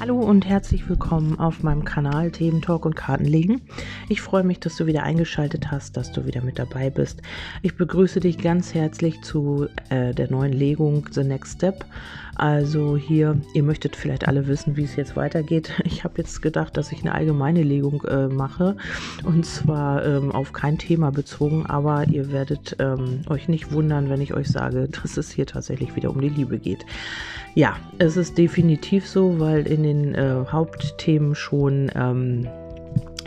Hallo und herzlich willkommen auf meinem Kanal Themen Talk und Kartenlegen. Ich freue mich, dass du wieder eingeschaltet hast, dass du wieder mit dabei bist. Ich begrüße dich ganz herzlich zu äh, der neuen Legung The Next Step. Also hier, ihr möchtet vielleicht alle wissen, wie es jetzt weitergeht. Ich habe jetzt gedacht, dass ich eine allgemeine Legung äh, mache und zwar ähm, auf kein Thema bezogen, aber ihr werdet ähm, euch nicht wundern, wenn ich euch sage, dass es hier tatsächlich wieder um die Liebe geht. Ja, es ist definitiv so, weil in den äh, Hauptthemen schon ähm,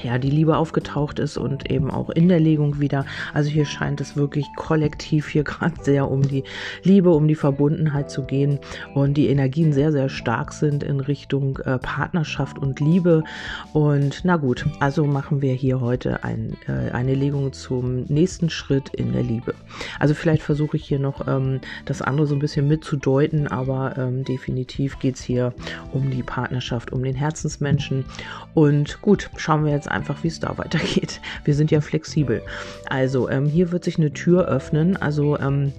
ja, die Liebe aufgetaucht ist und eben auch in der Legung wieder. Also hier scheint es wirklich kollektiv hier gerade sehr um die Liebe, um die Verbundenheit zu gehen und die Energien sehr, sehr stark sind in Richtung äh, Partnerschaft und Liebe. Und na gut, also machen wir hier heute ein, äh, eine Legung zum nächsten Schritt in der Liebe. Also vielleicht versuche ich hier noch ähm, das andere so ein bisschen mitzudeuten, aber ähm, definitiv geht es hier um die Partnerschaft, um den Herzensmenschen. Und gut, schauen wir jetzt einfach, wie es da weitergeht. Wir sind ja flexibel. Also ähm, hier wird sich eine Tür öffnen. Also ähm,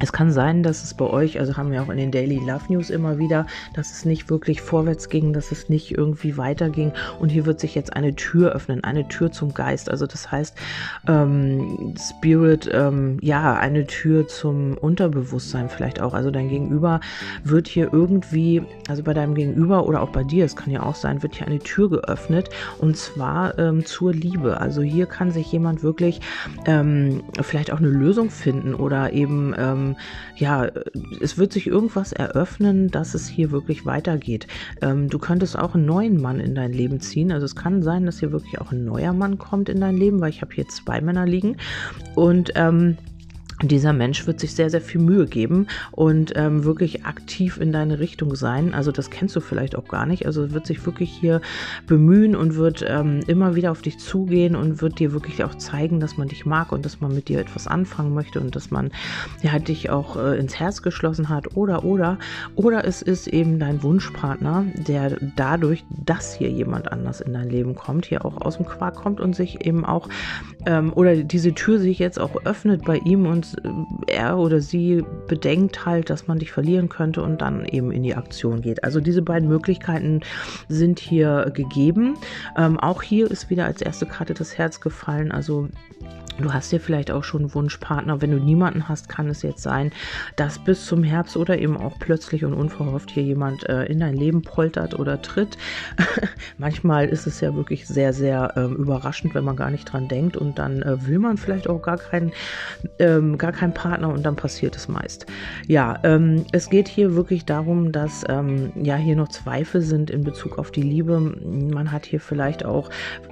es kann sein, dass es bei euch, also haben wir auch in den Daily Love News immer wieder, dass es nicht wirklich vorwärts ging, dass es nicht irgendwie weiterging. Und hier wird sich jetzt eine Tür öffnen, eine Tür zum Geist. Also das heißt, ähm, Spirit, ähm, ja, eine Tür zum Unterbewusstsein vielleicht auch. Also dein Gegenüber wird hier irgendwie, also bei deinem Gegenüber oder auch bei dir, es kann ja auch sein, wird hier eine Tür geöffnet und zwar ähm, zur Liebe. Also hier kann sich jemand wirklich ähm, vielleicht auch eine Lösung finden oder eben ähm, ja, es wird sich irgendwas eröffnen, dass es hier wirklich weitergeht. Ähm, du könntest auch einen neuen Mann in dein Leben ziehen. Also es kann sein, dass hier wirklich auch ein neuer Mann kommt in dein Leben, weil ich habe hier zwei Männer liegen. Und ähm, dieser Mensch wird sich sehr, sehr viel Mühe geben und ähm, wirklich aktiv in deine Richtung sein. Also das kennst du vielleicht auch gar nicht. Also wird sich wirklich hier bemühen und wird ähm, immer wieder auf dich zugehen und wird dir wirklich auch zeigen, dass man dich mag und dass man mit dir etwas anfangen möchte und dass man ja, dich auch äh, ins Herz geschlossen hat oder oder oder es ist eben dein Wunschpartner, der dadurch, dass hier jemand anders in dein Leben kommt, hier auch aus dem Quark kommt und sich eben auch ähm, oder diese Tür sich jetzt auch öffnet bei ihm und er oder sie bedenkt halt, dass man dich verlieren könnte und dann eben in die Aktion geht. Also diese beiden Möglichkeiten sind hier gegeben. Ähm, auch hier ist wieder als erste Karte das Herz gefallen. Also Du hast ja vielleicht auch schon einen Wunschpartner. Wenn du niemanden hast, kann es jetzt sein, dass bis zum Herbst oder eben auch plötzlich und unverhofft hier jemand äh, in dein Leben poltert oder tritt. Manchmal ist es ja wirklich sehr, sehr ähm, überraschend, wenn man gar nicht dran denkt und dann äh, will man vielleicht auch gar keinen, ähm, gar keinen Partner und dann passiert es meist. Ja, ähm, es geht hier wirklich darum, dass ähm, ja hier noch Zweifel sind in Bezug auf die Liebe. Man hat hier vielleicht auch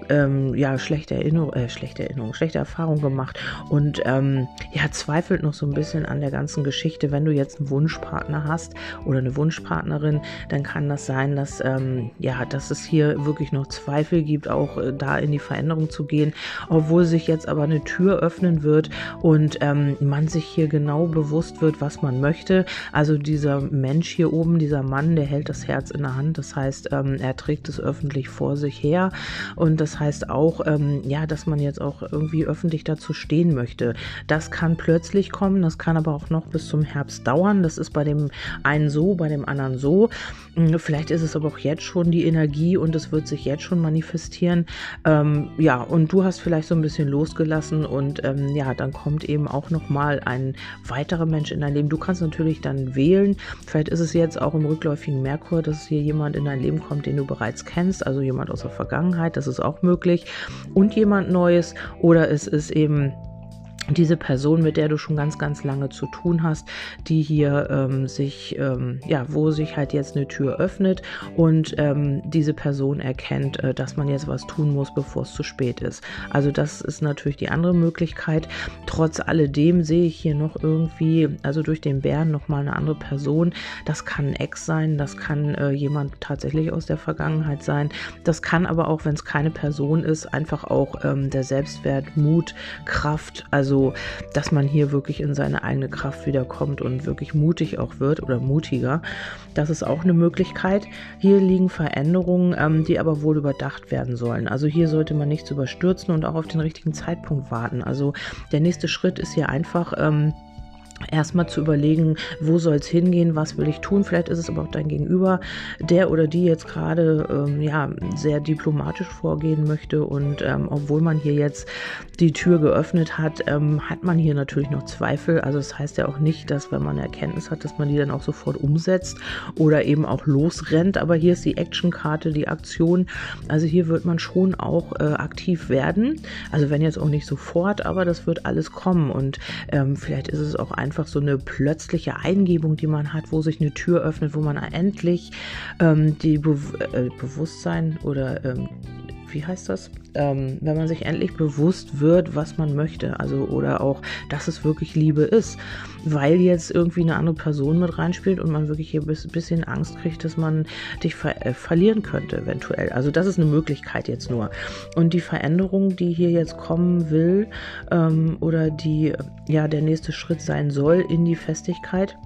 ähm, ja schlechte Erinnerungen, äh, schlechte Erinnerungen, schlechte Erfahrung gemacht und ähm, ja, zweifelt noch so ein bisschen an der ganzen Geschichte. Wenn du jetzt einen Wunschpartner hast oder eine Wunschpartnerin, dann kann das sein, dass, ähm, ja, dass es hier wirklich noch Zweifel gibt, auch äh, da in die Veränderung zu gehen, obwohl sich jetzt aber eine Tür öffnen wird und ähm, man sich hier genau bewusst wird, was man möchte. Also dieser Mensch hier oben, dieser Mann, der hält das Herz in der Hand. Das heißt, ähm, er trägt es öffentlich vor sich her und das heißt auch, ähm, ja, dass man jetzt auch irgendwie öffentlich dazu stehen möchte. Das kann plötzlich kommen, das kann aber auch noch bis zum Herbst dauern. Das ist bei dem einen so, bei dem anderen so. Hm, vielleicht ist es aber auch jetzt schon die Energie und es wird sich jetzt schon manifestieren. Ähm, ja, und du hast vielleicht so ein bisschen losgelassen und ähm, ja, dann kommt eben auch noch mal ein weiterer Mensch in dein Leben. Du kannst natürlich dann wählen. Vielleicht ist es jetzt auch im rückläufigen Merkur, dass hier jemand in dein Leben kommt, den du bereits kennst, also jemand aus der Vergangenheit. Das ist auch möglich und jemand Neues oder es ist eben diese Person, mit der du schon ganz, ganz lange zu tun hast, die hier ähm, sich, ähm, ja, wo sich halt jetzt eine Tür öffnet und ähm, diese Person erkennt, äh, dass man jetzt was tun muss, bevor es zu spät ist. Also das ist natürlich die andere Möglichkeit. Trotz alledem sehe ich hier noch irgendwie, also durch den Bären nochmal eine andere Person. Das kann ein Ex sein, das kann äh, jemand tatsächlich aus der Vergangenheit sein. Das kann aber auch, wenn es keine Person ist, einfach auch ähm, der Selbstwert, Mut, Kraft, also so, dass man hier wirklich in seine eigene Kraft wiederkommt und wirklich mutig auch wird oder mutiger. Das ist auch eine Möglichkeit. Hier liegen Veränderungen, ähm, die aber wohl überdacht werden sollen. Also hier sollte man nichts überstürzen und auch auf den richtigen Zeitpunkt warten. Also der nächste Schritt ist hier einfach, ähm, erstmal zu überlegen, wo soll es hingehen, was will ich tun. Vielleicht ist es aber auch dein Gegenüber, der oder die jetzt gerade ähm, ja, sehr diplomatisch vorgehen möchte. Und ähm, obwohl man hier jetzt die Tür geöffnet hat, ähm, hat man hier natürlich noch Zweifel. Also das heißt ja auch nicht, dass wenn man Erkenntnis hat, dass man die dann auch sofort umsetzt oder eben auch losrennt. Aber hier ist die Actionkarte, die Aktion. Also hier wird man schon auch äh, aktiv werden. Also wenn jetzt auch nicht sofort, aber das wird alles kommen. Und ähm, vielleicht ist es auch einfach einfach so eine plötzliche Eingebung, die man hat, wo sich eine Tür öffnet, wo man endlich ähm, die Be äh, Bewusstsein oder ähm, wie heißt das? Ähm, wenn man sich endlich bewusst wird, was man möchte, also oder auch, dass es wirklich Liebe ist, weil jetzt irgendwie eine andere Person mit reinspielt und man wirklich hier ein bisschen Angst kriegt, dass man dich ver äh, verlieren könnte eventuell. Also das ist eine Möglichkeit jetzt nur. Und die Veränderung, die hier jetzt kommen will ähm, oder die ja der nächste Schritt sein soll in die Festigkeit,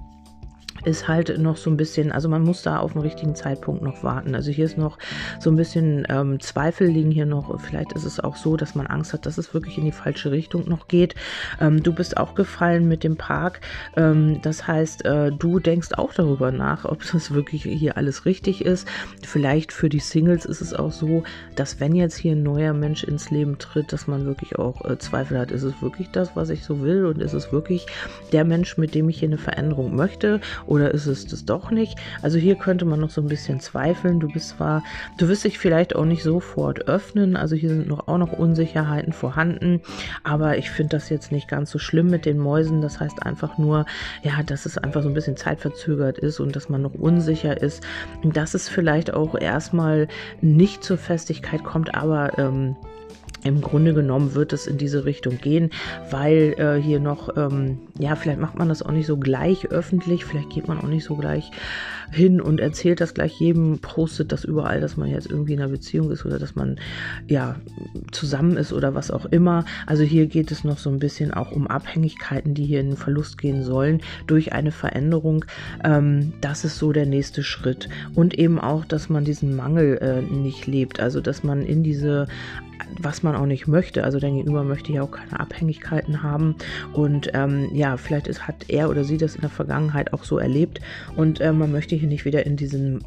ist halt noch so ein bisschen, also man muss da auf den richtigen Zeitpunkt noch warten. Also hier ist noch so ein bisschen ähm, Zweifel liegen hier noch. Vielleicht ist es auch so, dass man Angst hat, dass es wirklich in die falsche Richtung noch geht. Ähm, du bist auch gefallen mit dem Park. Ähm, das heißt, äh, du denkst auch darüber nach, ob das wirklich hier alles richtig ist. Vielleicht für die Singles ist es auch so, dass wenn jetzt hier ein neuer Mensch ins Leben tritt, dass man wirklich auch äh, Zweifel hat, ist es wirklich das, was ich so will und ist es wirklich der Mensch, mit dem ich hier eine Veränderung möchte oder ist es das doch nicht? Also hier könnte man noch so ein bisschen zweifeln. Du bist zwar, du wirst dich vielleicht auch nicht sofort öffnen, also hier sind noch auch noch Unsicherheiten vorhanden, aber ich finde das jetzt nicht ganz so schlimm mit den Mäusen. Das heißt einfach nur, ja, dass es einfach so ein bisschen zeitverzögert ist und dass man noch unsicher ist, dass es vielleicht auch erstmal nicht zur Festigkeit kommt, aber ähm, im Grunde genommen wird es in diese Richtung gehen, weil äh, hier noch, ähm, ja, vielleicht macht man das auch nicht so gleich öffentlich, vielleicht geht man auch nicht so gleich hin und erzählt das gleich jedem, postet das überall, dass man jetzt irgendwie in einer Beziehung ist oder dass man ja zusammen ist oder was auch immer. Also hier geht es noch so ein bisschen auch um Abhängigkeiten, die hier in den Verlust gehen sollen durch eine Veränderung. Ähm, das ist so der nächste Schritt. Und eben auch, dass man diesen Mangel äh, nicht lebt, also dass man in diese was man auch nicht möchte. Also dein Gegenüber möchte ja auch keine Abhängigkeiten haben. Und ähm, ja, vielleicht ist, hat er oder sie das in der Vergangenheit auch so erlebt. Und äh, man möchte hier nicht wieder in diesen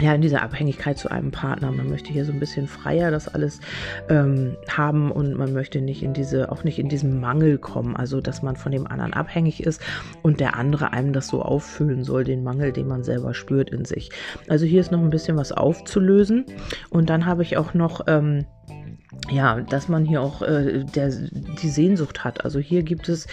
ja, in dieser Abhängigkeit zu einem Partner. Man möchte hier so ein bisschen freier das alles ähm, haben und man möchte nicht in diese, auch nicht in diesen Mangel kommen, also dass man von dem anderen abhängig ist und der andere einem das so auffüllen soll, den Mangel, den man selber spürt in sich. Also hier ist noch ein bisschen was aufzulösen und dann habe ich auch noch ähm, ja, dass man hier auch äh, der, die Sehnsucht hat. Also hier gibt es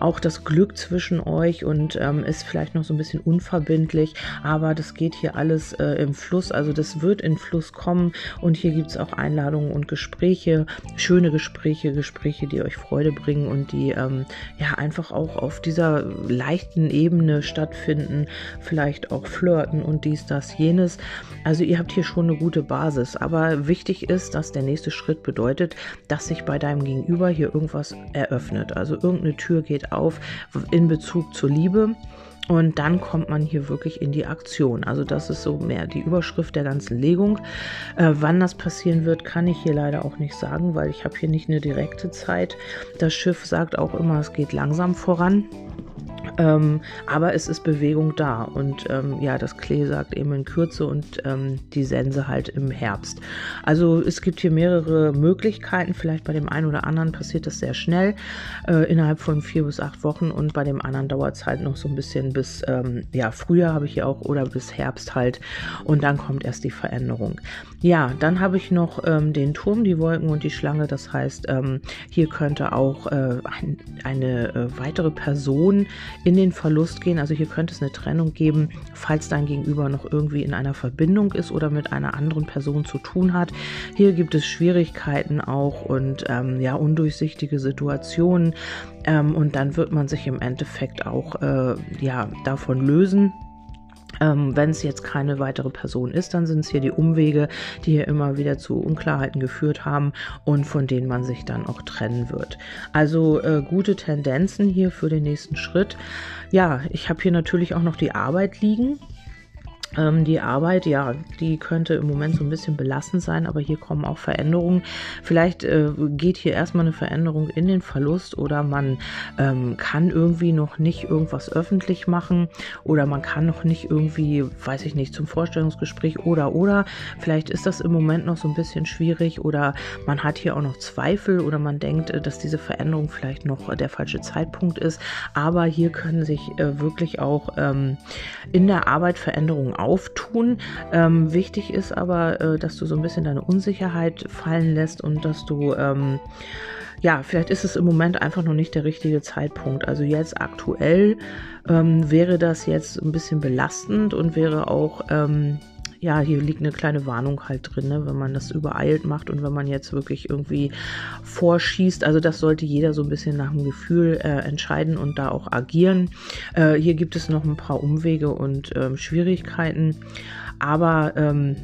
auch das Glück zwischen euch und ähm, ist vielleicht noch so ein bisschen unverbindlich, aber das geht hier alles äh, im Fluss. Also das wird in Fluss kommen und hier gibt es auch Einladungen und Gespräche, schöne Gespräche, Gespräche, die euch Freude bringen und die ähm, ja einfach auch auf dieser leichten Ebene stattfinden, vielleicht auch flirten und dies, das, jenes. Also ihr habt hier schon eine gute Basis, aber wichtig ist, dass der nächste Schritt bedeutet, dass sich bei deinem Gegenüber hier irgendwas eröffnet. Also irgendeine Tür geht auf in Bezug zur Liebe. Und dann kommt man hier wirklich in die Aktion. Also das ist so mehr die Überschrift der ganzen Legung. Äh, wann das passieren wird, kann ich hier leider auch nicht sagen, weil ich habe hier nicht eine direkte Zeit. Das Schiff sagt auch immer, es geht langsam voran. Ähm, aber es ist Bewegung da und ähm, ja, das Klee sagt eben in Kürze und ähm, die Sense halt im Herbst. Also es gibt hier mehrere Möglichkeiten. Vielleicht bei dem einen oder anderen passiert das sehr schnell, äh, innerhalb von vier bis acht Wochen und bei dem anderen dauert es halt noch so ein bisschen bis ähm, ja, Frühjahr habe ich hier auch oder bis Herbst halt und dann kommt erst die Veränderung. Ja, dann habe ich noch ähm, den Turm, die Wolken und die Schlange. Das heißt, ähm, hier könnte auch äh, ein, eine äh, weitere Person in den Verlust gehen. Also hier könnte es eine Trennung geben, falls dein Gegenüber noch irgendwie in einer Verbindung ist oder mit einer anderen Person zu tun hat. Hier gibt es Schwierigkeiten auch und ähm, ja, undurchsichtige Situationen. Ähm, und dann wird man sich im Endeffekt auch äh, ja, davon lösen ähm, Wenn es jetzt keine weitere Person ist, dann sind es hier die Umwege, die hier immer wieder zu Unklarheiten geführt haben und von denen man sich dann auch trennen wird. Also äh, gute Tendenzen hier für den nächsten Schritt. Ja, ich habe hier natürlich auch noch die Arbeit liegen. Ähm, die Arbeit, ja, die könnte im Moment so ein bisschen belastend sein, aber hier kommen auch Veränderungen. Vielleicht äh, geht hier erstmal eine Veränderung in den Verlust oder man ähm, kann irgendwie noch nicht irgendwas öffentlich machen oder man kann noch nicht irgendwie, weiß ich nicht, zum Vorstellungsgespräch oder oder. Vielleicht ist das im Moment noch so ein bisschen schwierig oder man hat hier auch noch Zweifel oder man denkt, äh, dass diese Veränderung vielleicht noch der falsche Zeitpunkt ist. Aber hier können sich äh, wirklich auch ähm, in der Arbeit Veränderungen auftun. Ähm, wichtig ist aber, äh, dass du so ein bisschen deine Unsicherheit fallen lässt und dass du ähm, ja, vielleicht ist es im Moment einfach noch nicht der richtige Zeitpunkt. Also jetzt aktuell ähm, wäre das jetzt ein bisschen belastend und wäre auch ähm, ja, hier liegt eine kleine Warnung halt drin, ne, wenn man das übereilt macht und wenn man jetzt wirklich irgendwie vorschießt. Also das sollte jeder so ein bisschen nach dem Gefühl äh, entscheiden und da auch agieren. Äh, hier gibt es noch ein paar Umwege und ähm, Schwierigkeiten, aber ähm,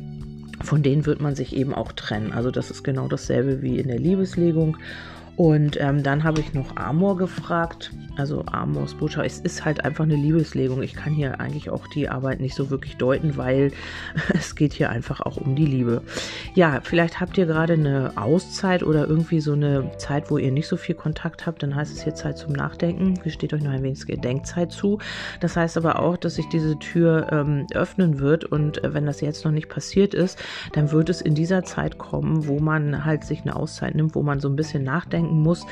von denen wird man sich eben auch trennen. Also das ist genau dasselbe wie in der Liebeslegung. Und ähm, dann habe ich noch Amor gefragt. Also Amors Botschaft. Es ist halt einfach eine Liebeslegung. Ich kann hier eigentlich auch die Arbeit nicht so wirklich deuten, weil es geht hier einfach auch um die Liebe. Ja, vielleicht habt ihr gerade eine Auszeit oder irgendwie so eine Zeit, wo ihr nicht so viel Kontakt habt. Dann heißt es hier Zeit zum Nachdenken. Gesteht euch noch ein wenig Gedenkzeit zu. Das heißt aber auch, dass sich diese Tür ähm, öffnen wird. Und äh, wenn das jetzt noch nicht passiert ist, dann wird es in dieser Zeit kommen, wo man halt sich eine Auszeit nimmt, wo man so ein bisschen nachdenken nachdenken muss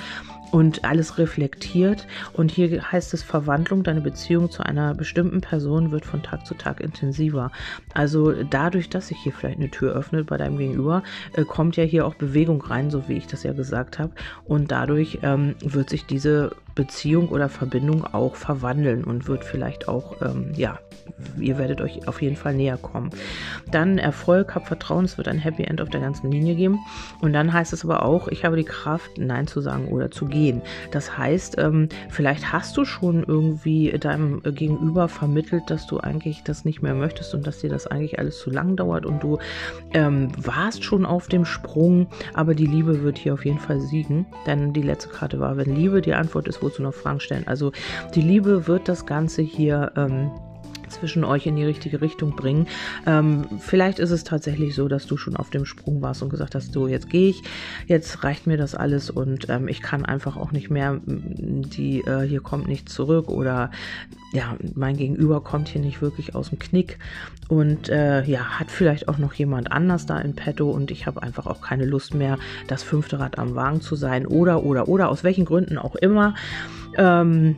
und alles reflektiert. Und hier heißt es Verwandlung, deine Beziehung zu einer bestimmten Person wird von Tag zu Tag intensiver. Also dadurch, dass sich hier vielleicht eine Tür öffnet bei deinem Gegenüber, äh, kommt ja hier auch Bewegung rein, so wie ich das ja gesagt habe. Und dadurch ähm, wird sich diese Beziehung oder Verbindung auch verwandeln und wird vielleicht auch, ähm, ja, ihr werdet euch auf jeden Fall näher kommen. Dann Erfolg, hab Vertrauen, es wird ein Happy End auf der ganzen Linie geben. Und dann heißt es aber auch, ich habe die Kraft, Nein zu sagen oder zu gehen. Das heißt, ähm, vielleicht hast du schon irgendwie deinem Gegenüber vermittelt, dass du eigentlich das nicht mehr möchtest und dass dir das eigentlich alles zu lang dauert und du ähm, warst schon auf dem Sprung, aber die Liebe wird hier auf jeden Fall siegen. Denn die letzte Karte war, wenn Liebe die Antwort ist, wozu noch Fragen stellen. Also die Liebe wird das Ganze hier ähm, zwischen euch in die richtige Richtung bringen. Ähm, vielleicht ist es tatsächlich so, dass du schon auf dem Sprung warst und gesagt hast, so jetzt gehe ich, jetzt reicht mir das alles und ähm, ich kann einfach auch nicht mehr, die äh, hier kommt nicht zurück oder ja, mein Gegenüber kommt hier nicht wirklich aus dem Knick und äh, ja, hat vielleicht auch noch jemand anders da in petto und ich habe einfach auch keine Lust mehr, das fünfte Rad am Wagen zu sein oder, oder, oder, aus welchen Gründen auch immer. Ähm,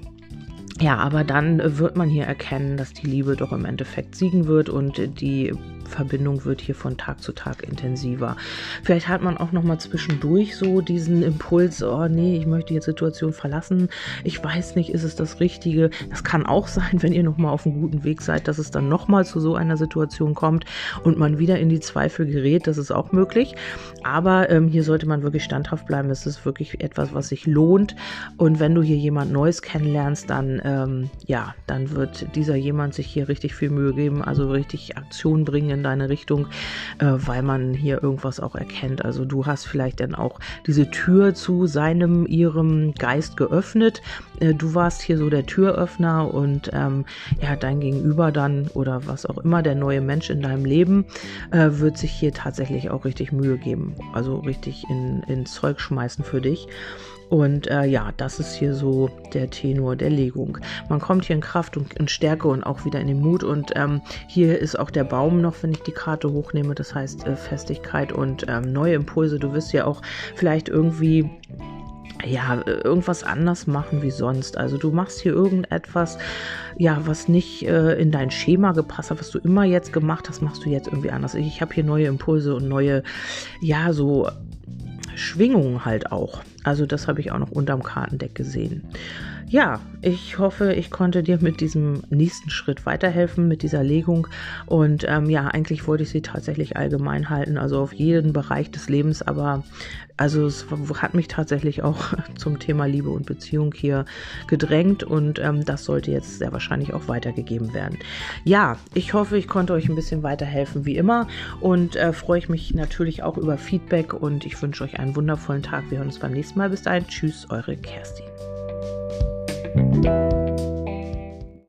ja, aber dann wird man hier erkennen, dass die Liebe doch im Endeffekt siegen wird und die Verbindung wird hier von Tag zu Tag intensiver. Vielleicht hat man auch noch mal zwischendurch so diesen Impuls, oh nee, ich möchte jetzt Situation verlassen. Ich weiß nicht, ist es das Richtige? Das kann auch sein, wenn ihr noch mal auf einem guten Weg seid, dass es dann noch mal zu so einer Situation kommt und man wieder in die Zweifel gerät. Das ist auch möglich. Aber ähm, hier sollte man wirklich standhaft bleiben. Es ist wirklich etwas, was sich lohnt. Und wenn du hier jemand Neues kennenlernst, dann ähm, ja, dann wird dieser jemand sich hier richtig viel Mühe geben, also richtig Aktion bringen in deine Richtung, äh, weil man hier irgendwas auch erkennt. Also du hast vielleicht dann auch diese Tür zu seinem, ihrem Geist geöffnet. Äh, du warst hier so der Türöffner und ähm, ja, dein Gegenüber dann oder was auch immer, der neue Mensch in deinem Leben, äh, wird sich hier tatsächlich auch richtig Mühe geben. Also richtig in, in Zeug schmeißen für dich. Und äh, ja, das ist hier so der Tenor der Legung. Man kommt hier in Kraft und in Stärke und auch wieder in den Mut. Und ähm, hier ist auch der Baum noch, wenn ich die Karte hochnehme. Das heißt äh, Festigkeit und ähm, neue Impulse. Du wirst ja auch vielleicht irgendwie ja, irgendwas anders machen wie sonst. Also du machst hier irgendetwas, ja, was nicht äh, in dein Schema gepasst hat, was du immer jetzt gemacht hast, machst du jetzt irgendwie anders. Ich, ich habe hier neue Impulse und neue, ja, so Schwingungen halt auch. Also das habe ich auch noch unterm Kartendeck gesehen. Ja, ich hoffe, ich konnte dir mit diesem nächsten Schritt weiterhelfen, mit dieser Legung. Und ähm, ja, eigentlich wollte ich sie tatsächlich allgemein halten, also auf jeden Bereich des Lebens. Aber also es hat mich tatsächlich auch zum Thema Liebe und Beziehung hier gedrängt und ähm, das sollte jetzt sehr wahrscheinlich auch weitergegeben werden. Ja, ich hoffe, ich konnte euch ein bisschen weiterhelfen wie immer und äh, freue ich mich natürlich auch über Feedback und ich wünsche euch einen wundervollen Tag. Wir hören uns beim nächsten Mal. Bis dahin, tschüss, eure Kerstin. Thank you.